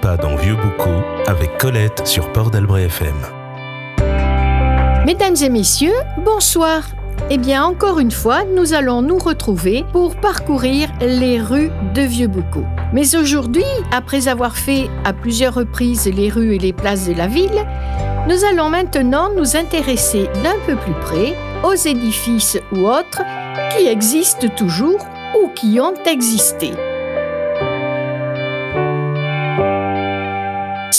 pas dans Vieux Boucau avec Colette sur Port d'Albret FM. Mesdames et messieurs, bonsoir. Eh bien, encore une fois, nous allons nous retrouver pour parcourir les rues de Vieux-Boucau. Mais aujourd'hui, après avoir fait à plusieurs reprises les rues et les places de la ville, nous allons maintenant nous intéresser d'un peu plus près aux édifices ou autres qui existent toujours ou qui ont existé.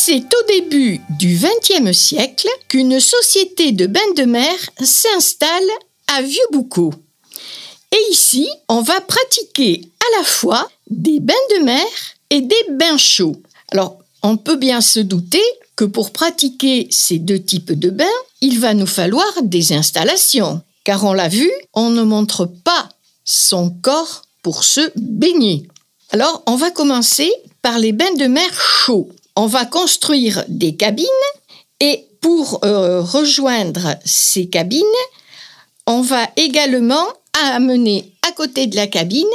C'est au début du XXe siècle qu'une société de bains de mer s'installe à Vieux-Boucau. Et ici, on va pratiquer à la fois des bains de mer et des bains chauds. Alors, on peut bien se douter que pour pratiquer ces deux types de bains, il va nous falloir des installations. Car on l'a vu, on ne montre pas son corps pour se baigner. Alors, on va commencer par les bains de mer chauds. On va construire des cabines et pour euh, rejoindre ces cabines, on va également amener à côté de la cabine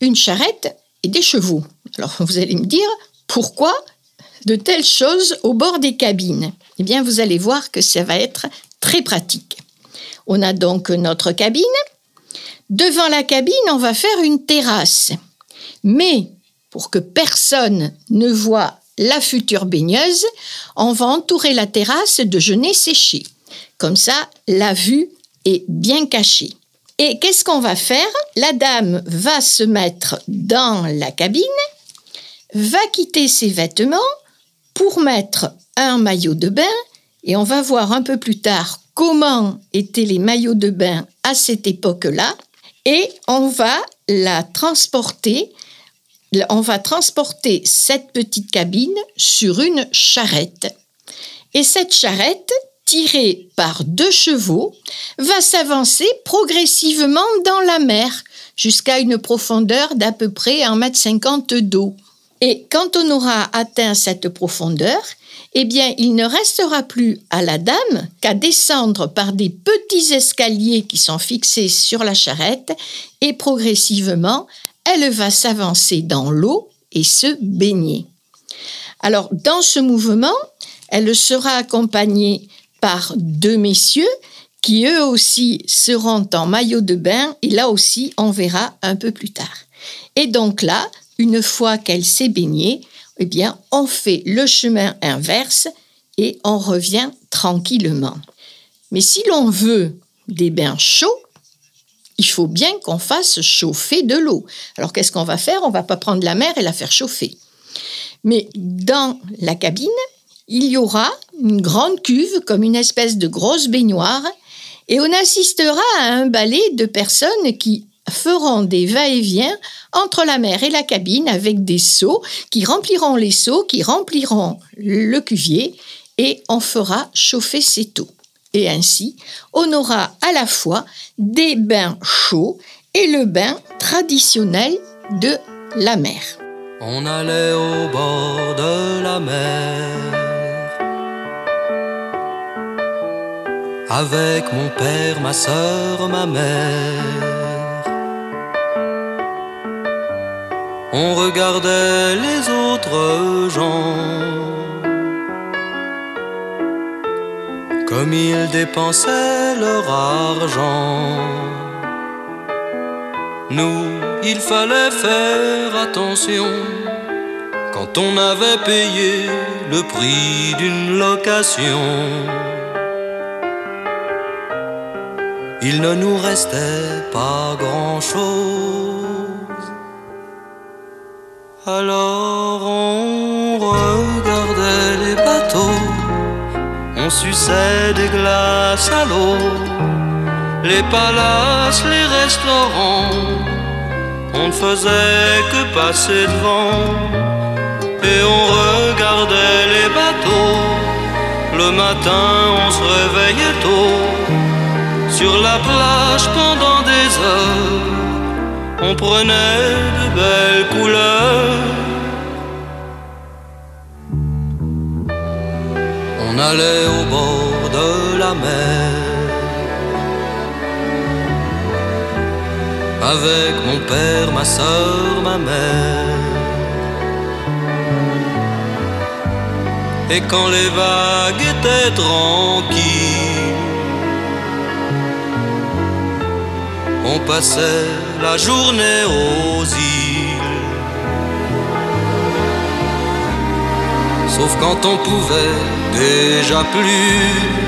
une charrette et des chevaux. Alors vous allez me dire pourquoi de telles choses au bord des cabines? Eh bien vous allez voir que ça va être très pratique. On a donc notre cabine. Devant la cabine, on va faire une terrasse. Mais pour que personne ne voit la future baigneuse, on va entourer la terrasse de genêts séchés. Comme ça, la vue est bien cachée. Et qu'est-ce qu'on va faire? La dame va se mettre dans la cabine, va quitter ses vêtements pour mettre un maillot de bain, et on va voir un peu plus tard comment étaient les maillots de bain à cette époque-là, et on va la transporter on va transporter cette petite cabine sur une charrette. Et cette charrette, tirée par deux chevaux, va s'avancer progressivement dans la mer jusqu'à une profondeur d'à peu près 1,50 m d'eau. Et quand on aura atteint cette profondeur, eh bien, il ne restera plus à la dame qu'à descendre par des petits escaliers qui sont fixés sur la charrette et progressivement elle va s'avancer dans l'eau et se baigner. Alors, dans ce mouvement, elle sera accompagnée par deux messieurs qui eux aussi seront en maillot de bain et là aussi on verra un peu plus tard. Et donc là, une fois qu'elle s'est baignée, eh bien on fait le chemin inverse et on revient tranquillement. Mais si l'on veut des bains chauds, il faut bien qu'on fasse chauffer de l'eau. Alors qu'est-ce qu'on va faire? On va pas prendre la mer et la faire chauffer. Mais dans la cabine, il y aura une grande cuve comme une espèce de grosse baignoire et on assistera à un balai de personnes qui feront des va-et-vient entre la mer et la cabine avec des seaux qui rempliront les seaux, qui rempliront le cuvier et on fera chauffer ces eaux et ainsi on aura à la fois des bains chauds et le bain traditionnel de la mer. On allait au bord de la mer avec mon père, ma soeur, ma mère. On regardait les autres gens comme ils dépensaient leur argent. Nous, il fallait faire attention quand on avait payé le prix d'une location. Il ne nous restait pas grand-chose. Alors on on suçait des glaces à l'eau, les palaces, les restaurants, on ne faisait que passer devant et on regardait les bateaux. Le matin, on se réveillait tôt sur la plage pendant des heures. On prenait de belles couleurs on allait au bord de la mer. Avec mon père, ma soeur, ma mère. Et quand les vagues étaient tranquilles, on passait la journée aux îles. Sauf quand on pouvait déjà plus.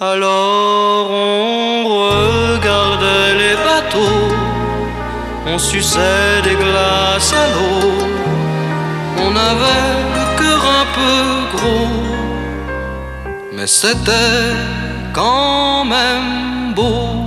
Alors on regardait les bateaux, on suçait des glaces à l'eau, on avait le cœur un peu gros, mais c'était quand même beau.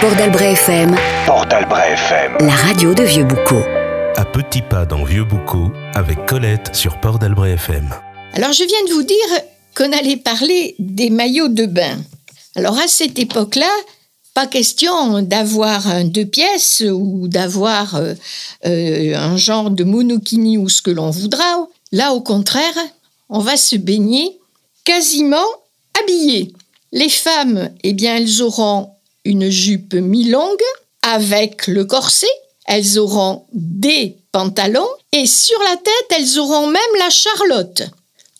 Port d'Albret FM, Port d'Albret FM. la radio de Vieux-Boucau. À petits pas dans Vieux Boucau avec Colette sur Port d'Albret FM. Alors je viens de vous dire qu'on allait parler des maillots de bain. Alors à cette époque-là, pas question d'avoir un deux pièces ou d'avoir euh, euh, un genre de monokini ou ce que l'on voudra. Là, au contraire, on va se baigner quasiment habillé. Les femmes, eh bien, elles auront une jupe mi-longue avec le corset. Elles auront des pantalons et sur la tête, elles auront même la charlotte.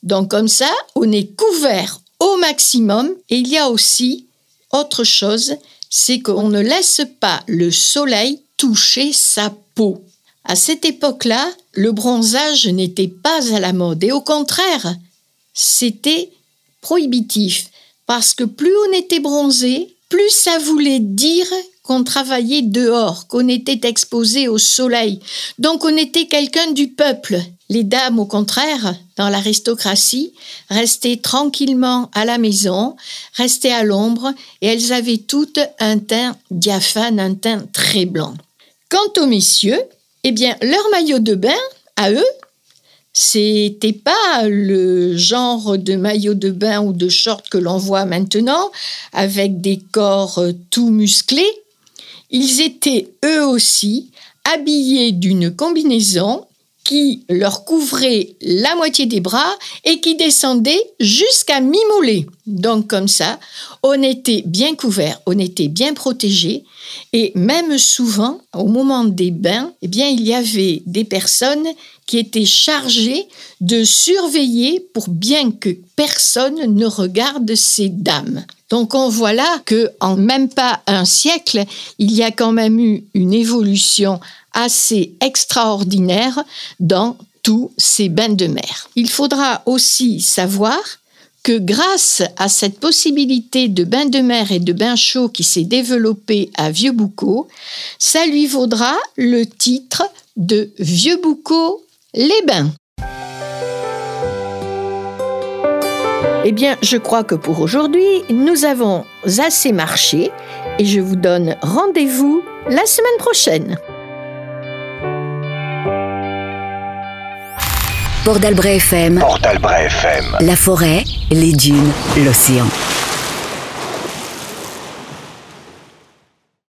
Donc comme ça, on est couvert au maximum. Et il y a aussi autre chose, c'est qu'on ne laisse pas le soleil toucher sa peau. À cette époque-là, le bronzage n'était pas à la mode et au contraire, c'était prohibitif parce que plus on était bronzé, plus ça voulait dire qu'on travaillait dehors, qu'on était exposé au soleil. Donc on était quelqu'un du peuple. Les dames, au contraire, dans l'aristocratie, restaient tranquillement à la maison, restaient à l'ombre, et elles avaient toutes un teint diaphane, un teint très blanc. Quant aux messieurs, eh bien, leur maillot de bain, à eux, c'était pas le genre de maillot de bain ou de short que l'on voit maintenant, avec des corps euh, tout musclés. Ils étaient eux aussi habillés d'une combinaison qui leur couvrait la moitié des bras et qui descendait jusqu'à mi-mollet. Donc comme ça, on était bien couvert, on était bien protégé et même souvent, au moment des bains, eh bien, il y avait des personnes qui étaient chargées de surveiller pour bien que personne ne regarde ces dames. Donc on voit là que en même pas un siècle, il y a quand même eu une évolution assez extraordinaire dans tous ces bains de mer. Il faudra aussi savoir que grâce à cette possibilité de bain de mer et de bain chaud qui s'est développée à Vieux-Boucau, ça lui vaudra le titre de Vieux-Boucau les bains. Eh bien, je crois que pour aujourd'hui, nous avons assez marché et je vous donne rendez-vous la semaine prochaine. Port d'Albret FM, Port d'Albret FM. la forêt, les dunes, l'océan.